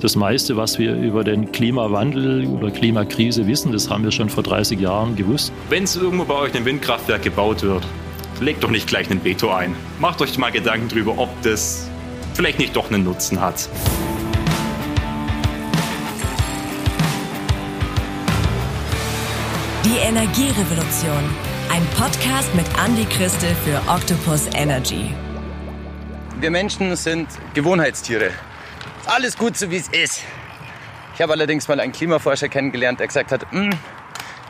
Das meiste, was wir über den Klimawandel oder Klimakrise wissen, das haben wir schon vor 30 Jahren gewusst. Wenn es irgendwo bei euch ein Windkraftwerk gebaut wird, legt doch nicht gleich einen Veto ein. Macht euch mal Gedanken darüber, ob das vielleicht nicht doch einen Nutzen hat. Die Energierevolution. Ein Podcast mit Andy Christel für Octopus Energy. Wir Menschen sind Gewohnheitstiere. Alles gut so wie es ist. Ich habe allerdings mal einen Klimaforscher kennengelernt, der gesagt hat, hm,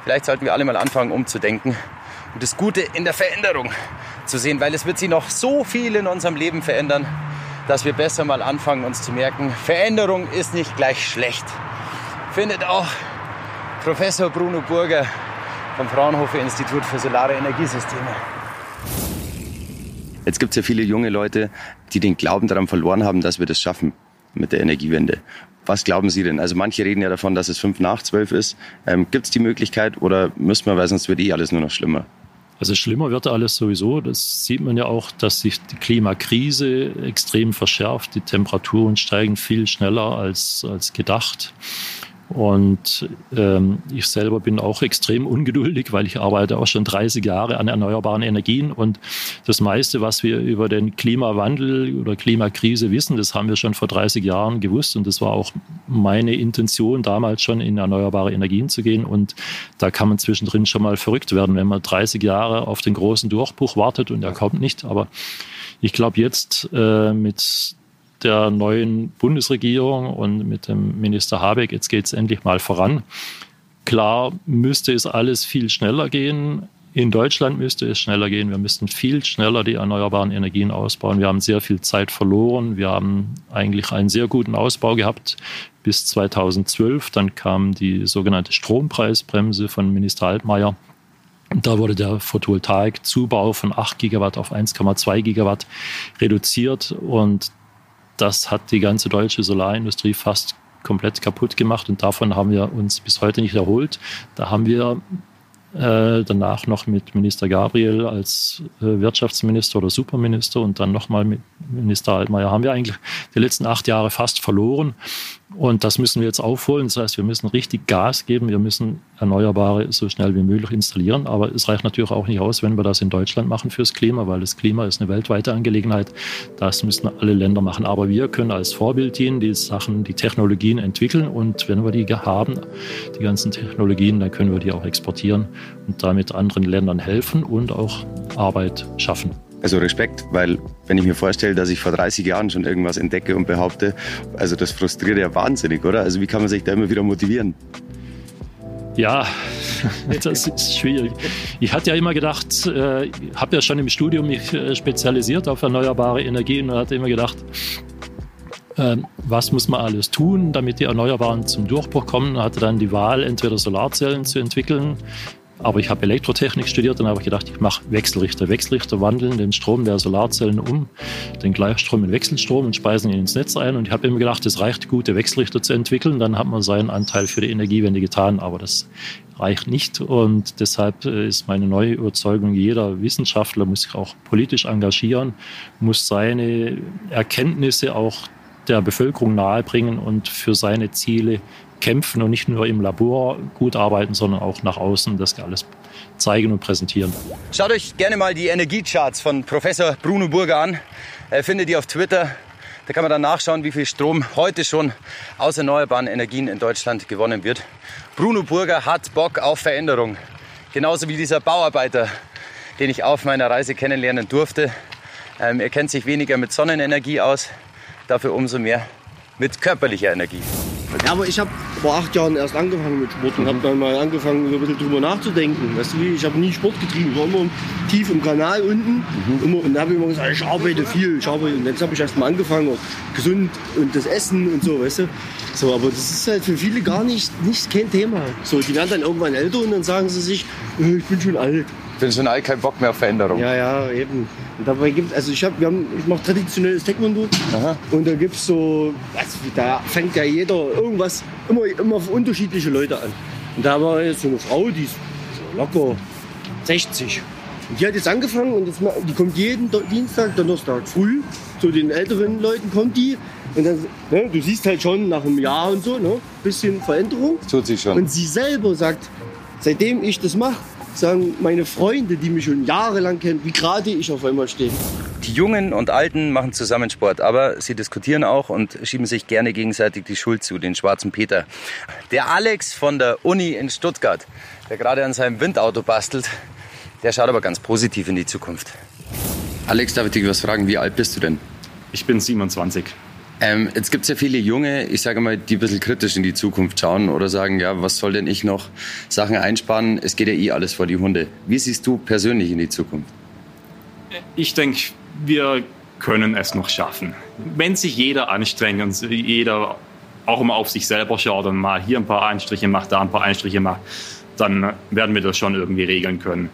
vielleicht sollten wir alle mal anfangen umzudenken und das Gute in der Veränderung zu sehen, weil es wird sich noch so viel in unserem Leben verändern, dass wir besser mal anfangen, uns zu merken, Veränderung ist nicht gleich schlecht. Findet auch Professor Bruno Burger vom Fraunhofer Institut für Solare Energiesysteme. Jetzt gibt es ja viele junge Leute, die den Glauben daran verloren haben, dass wir das schaffen mit der Energiewende. Was glauben Sie denn? Also manche reden ja davon, dass es fünf nach zwölf ist. Ähm, gibt es die Möglichkeit oder müssen wir, weil sonst wird eh alles nur noch schlimmer? Also schlimmer wird alles sowieso. Das sieht man ja auch, dass sich die Klimakrise extrem verschärft. Die Temperaturen steigen viel schneller als, als gedacht. Und ähm, ich selber bin auch extrem ungeduldig, weil ich arbeite auch schon 30 Jahre an erneuerbaren Energien. Und das meiste, was wir über den Klimawandel oder Klimakrise wissen, das haben wir schon vor 30 Jahren gewusst. Und das war auch meine Intention, damals schon in erneuerbare Energien zu gehen. Und da kann man zwischendrin schon mal verrückt werden, wenn man 30 Jahre auf den großen Durchbruch wartet und er kommt nicht. Aber ich glaube jetzt äh, mit der neuen Bundesregierung und mit dem Minister Habeck, jetzt geht es endlich mal voran. Klar müsste es alles viel schneller gehen. In Deutschland müsste es schneller gehen. Wir müssten viel schneller die erneuerbaren Energien ausbauen. Wir haben sehr viel Zeit verloren. Wir haben eigentlich einen sehr guten Ausbau gehabt bis 2012. Dann kam die sogenannte Strompreisbremse von Minister Altmaier. Da wurde der Photovoltaikzubau von 8 Gigawatt auf 1,2 Gigawatt reduziert und das hat die ganze deutsche Solarindustrie fast komplett kaputt gemacht und davon haben wir uns bis heute nicht erholt. Da haben wir äh, danach noch mit Minister Gabriel als äh, Wirtschaftsminister oder Superminister und dann nochmal mit Minister Altmaier haben wir eigentlich die letzten acht Jahre fast verloren. Und das müssen wir jetzt aufholen. Das heißt, wir müssen richtig Gas geben. Wir müssen Erneuerbare so schnell wie möglich installieren. Aber es reicht natürlich auch nicht aus, wenn wir das in Deutschland machen fürs Klima, weil das Klima ist eine weltweite Angelegenheit. Das müssen alle Länder machen. Aber wir können als Vorbild dienen, die Sachen, die Technologien entwickeln. Und wenn wir die haben, die ganzen Technologien, dann können wir die auch exportieren und damit anderen Ländern helfen und auch Arbeit schaffen. Also Respekt, weil wenn ich mir vorstelle, dass ich vor 30 Jahren schon irgendwas entdecke und behaupte, also das frustriert ja wahnsinnig, oder? Also wie kann man sich da immer wieder motivieren? Ja, das ist schwierig. Ich hatte ja immer gedacht, äh, habe ja schon im Studium mich äh, spezialisiert auf erneuerbare Energien und hatte immer gedacht, äh, was muss man alles tun, damit die Erneuerbaren zum Durchbruch kommen. Hatte dann die Wahl, entweder Solarzellen zu entwickeln, aber ich habe Elektrotechnik studiert und habe gedacht, ich mache Wechselrichter. Wechselrichter wandeln den Strom der Solarzellen um, den Gleichstrom in Wechselstrom und speisen ihn ins Netz ein. Und ich habe immer gedacht, es reicht, gute Wechselrichter zu entwickeln, dann hat man seinen Anteil für die Energiewende getan. Aber das reicht nicht. Und deshalb äh, ist meine neue Überzeugung, jeder Wissenschaftler muss sich auch politisch engagieren, muss seine Erkenntnisse auch der Bevölkerung nahebringen und für seine Ziele kämpfen und nicht nur im Labor gut arbeiten, sondern auch nach außen das alles zeigen und präsentieren. Schaut euch gerne mal die Energiecharts von Professor Bruno Burger an. Er findet die auf Twitter. Da kann man dann nachschauen, wie viel Strom heute schon aus erneuerbaren Energien in Deutschland gewonnen wird. Bruno Burger hat Bock auf Veränderung. Genauso wie dieser Bauarbeiter, den ich auf meiner Reise kennenlernen durfte. Ähm, er kennt sich weniger mit Sonnenenergie aus, dafür umso mehr mit körperlicher Energie. Ja, aber ich habe vor acht Jahren erst angefangen mit Sport und habe dann mal angefangen, ein bisschen drüber nachzudenken. Weißt du, ich habe nie Sport getrieben, ich war immer tief im Kanal unten. Mhm. Immer, und da habe ich immer gesagt, ich arbeite viel, ich arbeite. Und jetzt habe ich erst mal angefangen, auch gesund und das Essen und so, weißt du. So, aber das ist halt für viele gar nicht, nicht kein Thema. So, die werden dann irgendwann älter und dann sagen sie sich, äh, ich bin schon alt bin schon all kein Bock mehr auf Veränderung. Ja, ja, eben. Und dabei gibt also ich habe, wir haben, ich mache traditionelles Taekwondo Aha. und da gibt es so, also, da fängt ja jeder irgendwas immer, immer auf unterschiedliche Leute an. Und da war jetzt so eine Frau, die ist locker 60. Und die hat jetzt angefangen und jetzt, die kommt jeden Dienstag, Donnerstag früh. Zu den älteren Leuten kommt die Und dann, ne, du siehst halt schon nach einem Jahr und so, ne, bisschen Veränderung. Tut sich schon. Und sie selber sagt, seitdem ich das mache, sagen meine Freunde, die mich schon jahrelang kennen, wie gerade ich auf einmal stehe. Die Jungen und Alten machen zusammen Sport, aber sie diskutieren auch und schieben sich gerne gegenseitig die Schuld zu, den schwarzen Peter. Der Alex von der Uni in Stuttgart, der gerade an seinem Windauto bastelt, der schaut aber ganz positiv in die Zukunft. Alex, darf ich dich was fragen? Wie alt bist du denn? Ich bin 27. Ähm, jetzt gibt es ja viele Junge, ich sage mal, die ein bisschen kritisch in die Zukunft schauen oder sagen, ja, was soll denn ich noch Sachen einsparen? Es geht ja eh alles vor die Hunde. Wie siehst du persönlich in die Zukunft? Ich denke, wir können es noch schaffen. Wenn sich jeder anstrengt und jeder auch mal auf sich selber schaut und mal hier ein paar Einstriche macht, da ein paar Einstriche macht, dann werden wir das schon irgendwie regeln können.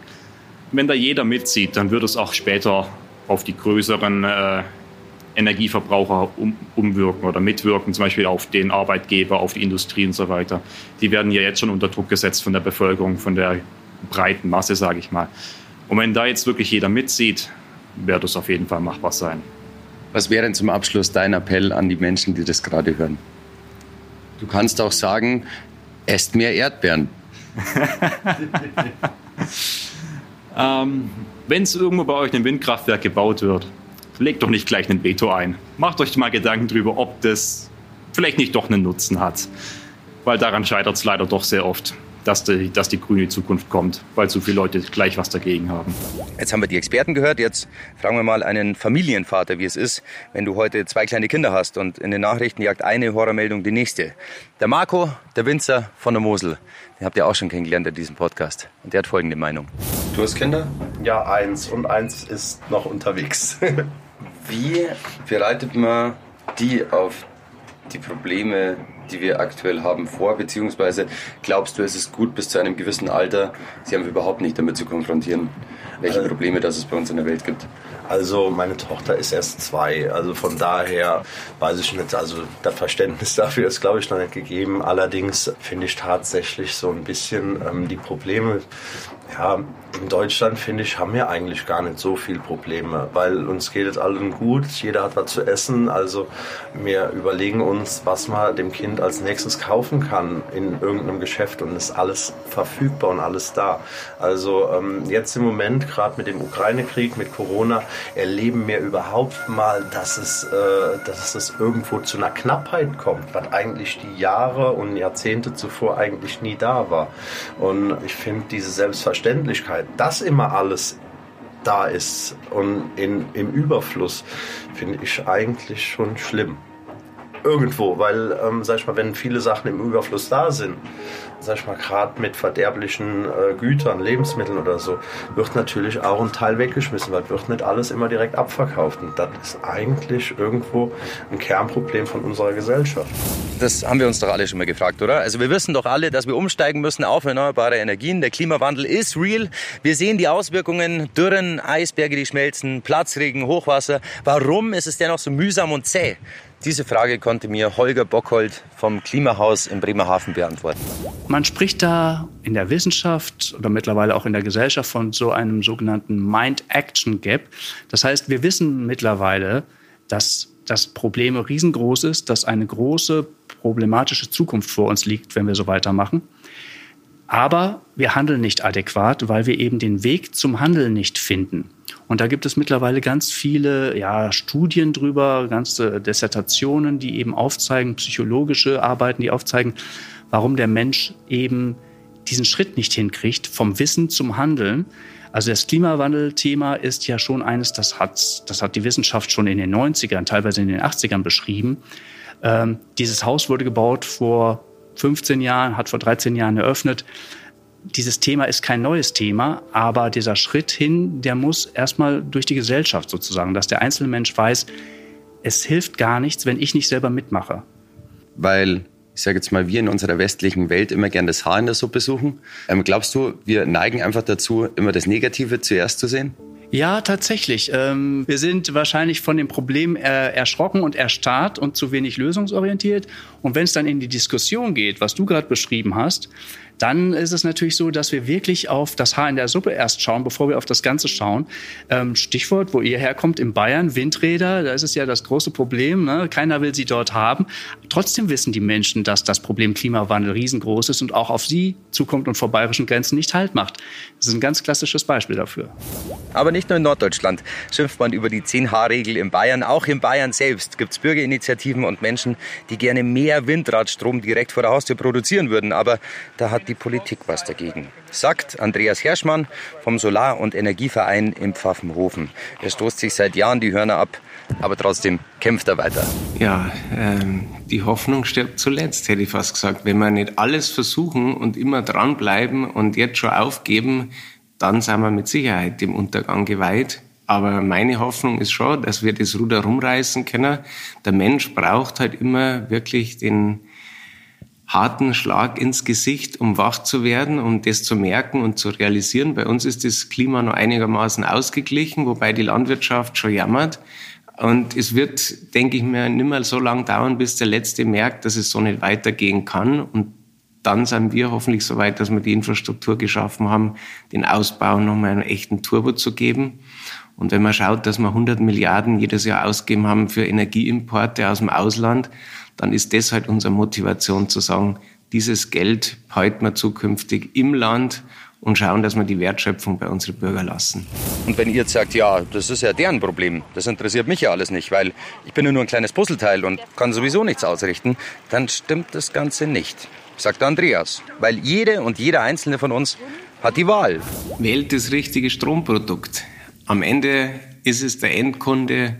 Wenn da jeder mitzieht, dann wird es auch später auf die größeren äh, Energieverbraucher um, umwirken oder mitwirken, zum Beispiel auf den Arbeitgeber, auf die Industrie und so weiter. Die werden ja jetzt schon unter Druck gesetzt von der Bevölkerung, von der breiten Masse, sage ich mal. Und wenn da jetzt wirklich jeder mitzieht, wird es auf jeden Fall machbar sein. Was wäre denn zum Abschluss dein Appell an die Menschen, die das gerade hören? Du kannst auch sagen, esst mehr Erdbeeren. ähm, Wenn es irgendwo bei euch ein Windkraftwerk gebaut wird, legt doch nicht gleich einen Veto ein. Macht euch mal Gedanken darüber, ob das vielleicht nicht doch einen Nutzen hat. Weil daran scheitert es leider doch sehr oft, dass die, dass die grüne Zukunft kommt, weil so viele Leute gleich was dagegen haben. Jetzt haben wir die Experten gehört, jetzt fragen wir mal einen Familienvater, wie es ist, wenn du heute zwei kleine Kinder hast und in den Nachrichten jagt eine Horrormeldung die nächste. Der Marco, der Winzer von der Mosel, den habt ihr auch schon kennengelernt in diesem Podcast und der hat folgende Meinung. Du hast Kinder? Ja, eins und eins ist noch unterwegs. Wie bereitet man die auf die Probleme, die wir aktuell haben, vor? Beziehungsweise glaubst du, es ist gut bis zu einem gewissen Alter, sie haben überhaupt nicht damit zu konfrontieren, welche Äh. Probleme das es bei uns in der Welt gibt? Also meine Tochter ist erst zwei, also von daher weiß ich nicht, also das Verständnis dafür ist glaube ich noch nicht gegeben. Allerdings finde ich tatsächlich so ein bisschen ähm, die Probleme, ja, in Deutschland finde ich, haben wir eigentlich gar nicht so viel Probleme, weil uns geht es allen gut, jeder hat was zu essen, also wir überlegen uns, was man dem Kind als nächstes kaufen kann in irgendeinem Geschäft und ist alles verfügbar und alles da. Also ähm, jetzt im Moment, gerade mit dem Ukraine-Krieg, mit Corona, erleben wir überhaupt mal, dass es, äh, dass es irgendwo zu einer Knappheit kommt, was eigentlich die Jahre und Jahrzehnte zuvor eigentlich nie da war. Und ich finde diese Selbstverständlichkeit, dass immer alles da ist und in, im Überfluss, finde ich eigentlich schon schlimm. Irgendwo, weil, ähm, sag ich mal, wenn viele Sachen im Überfluss da sind, sag ich mal, gerade mit verderblichen äh, Gütern, Lebensmitteln oder so, wird natürlich auch ein Teil weggeschmissen, weil wird nicht alles immer direkt abverkauft. Und das ist eigentlich irgendwo ein Kernproblem von unserer Gesellschaft. Das haben wir uns doch alle schon mal gefragt, oder? Also wir wissen doch alle, dass wir umsteigen müssen auf erneuerbare Energien. Der Klimawandel ist real. Wir sehen die Auswirkungen, Dürren, Eisberge, die schmelzen, Platzregen, Hochwasser. Warum ist es dennoch so mühsam und zäh? Diese Frage konnte mir Holger Bockhold vom Klimahaus in Bremerhaven beantworten. Man spricht da in der Wissenschaft oder mittlerweile auch in der Gesellschaft von so einem sogenannten Mind-Action-Gap. Das heißt, wir wissen mittlerweile, dass das Problem riesengroß ist, dass eine große problematische Zukunft vor uns liegt, wenn wir so weitermachen. Aber wir handeln nicht adäquat, weil wir eben den Weg zum Handeln nicht finden. Und da gibt es mittlerweile ganz viele ja, Studien drüber, ganze Dissertationen, die eben aufzeigen, psychologische Arbeiten, die aufzeigen, warum der Mensch eben diesen Schritt nicht hinkriegt, vom Wissen zum Handeln. Also das Klimawandelthema ist ja schon eines, das hat, das hat die Wissenschaft schon in den 90ern, teilweise in den 80ern beschrieben. Ähm, dieses Haus wurde gebaut vor 15 Jahren, hat vor 13 Jahren eröffnet. Dieses Thema ist kein neues Thema, aber dieser Schritt hin, der muss erstmal durch die Gesellschaft sozusagen, dass der einzelne Mensch weiß, es hilft gar nichts, wenn ich nicht selber mitmache. Weil, ich sage jetzt mal, wir in unserer westlichen Welt immer gern das Haar in der Suppe suchen. Ähm, glaubst du, wir neigen einfach dazu, immer das Negative zuerst zu sehen? Ja, tatsächlich. Ähm, wir sind wahrscheinlich von dem Problem erschrocken und erstarrt und zu wenig lösungsorientiert. Und wenn es dann in die Diskussion geht, was du gerade beschrieben hast, dann ist es natürlich so, dass wir wirklich auf das Haar in der Suppe erst schauen, bevor wir auf das Ganze schauen. Ähm, Stichwort, wo ihr herkommt, in Bayern, Windräder, da ist es ja das große Problem. Ne? Keiner will sie dort haben. Trotzdem wissen die Menschen, dass das Problem Klimawandel riesengroß ist und auch auf sie zukommt und vor bayerischen Grenzen nicht Halt macht. Das ist ein ganz klassisches Beispiel dafür. Aber nicht nur in Norddeutschland schimpft man über die 10H-Regel in Bayern. Auch in Bayern selbst gibt es Bürgerinitiativen und Menschen, die gerne mehr Windradstrom direkt vor der Haustür produzieren würden. Aber da hat die Politik was dagegen. Sagt Andreas Herschmann vom Solar- und Energieverein im Pfaffenhofen. Er stoßt sich seit Jahren die Hörner ab, aber trotzdem kämpft er weiter. Ja, ähm, die Hoffnung stirbt zuletzt, hätte ich fast gesagt. Wenn wir nicht alles versuchen und immer dranbleiben und jetzt schon aufgeben, dann sind wir mit Sicherheit dem Untergang geweiht. Aber meine Hoffnung ist schon, dass wir das Ruder rumreißen können. Der Mensch braucht halt immer wirklich den harten Schlag ins Gesicht, um wach zu werden, um das zu merken und zu realisieren. Bei uns ist das Klima noch einigermaßen ausgeglichen, wobei die Landwirtschaft schon jammert. Und es wird, denke ich mir, nicht mehr so lange dauern, bis der Letzte merkt, dass es so nicht weitergehen kann. Und dann sind wir hoffentlich so weit, dass wir die Infrastruktur geschaffen haben, den Ausbau nochmal einen echten Turbo zu geben. Und wenn man schaut, dass wir 100 Milliarden jedes Jahr ausgeben haben für Energieimporte aus dem Ausland, dann ist das halt unsere Motivation zu sagen, dieses Geld halten wir zukünftig im Land und schauen, dass wir die Wertschöpfung bei unseren Bürgern lassen. Und wenn ihr jetzt sagt, ja, das ist ja deren Problem, das interessiert mich ja alles nicht, weil ich bin ja nur ein kleines Puzzleteil und kann sowieso nichts ausrichten, dann stimmt das Ganze nicht, sagt Andreas. Weil jede und jeder einzelne von uns hat die Wahl. Wählt das richtige Stromprodukt. Am Ende ist es der Endkunde,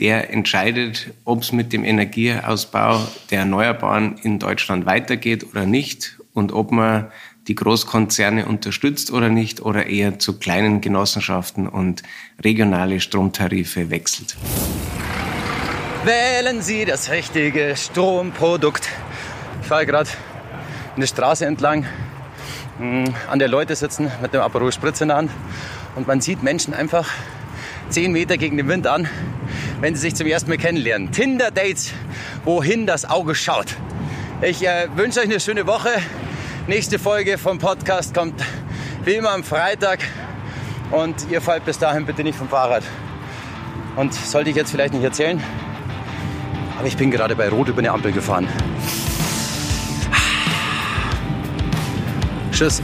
der entscheidet, ob es mit dem Energieausbau der Erneuerbaren in Deutschland weitergeht oder nicht und ob man die Großkonzerne unterstützt oder nicht oder eher zu kleinen Genossenschaften und regionale Stromtarife wechselt. Wählen Sie das richtige Stromprodukt. Ich fahre gerade eine Straße entlang, hm, an der Leute sitzen mit dem Aperol Spritz in der Hand und man sieht Menschen einfach zehn Meter gegen den Wind an, wenn sie sich zum ersten Mal kennenlernen. Tinder-Dates, wohin das Auge schaut. Ich äh, wünsche euch eine schöne Woche. Nächste Folge vom Podcast kommt wie immer am Freitag. Und ihr fallt bis dahin bitte nicht vom Fahrrad. Und sollte ich jetzt vielleicht nicht erzählen, aber ich bin gerade bei Rot über eine Ampel gefahren. Tschüss.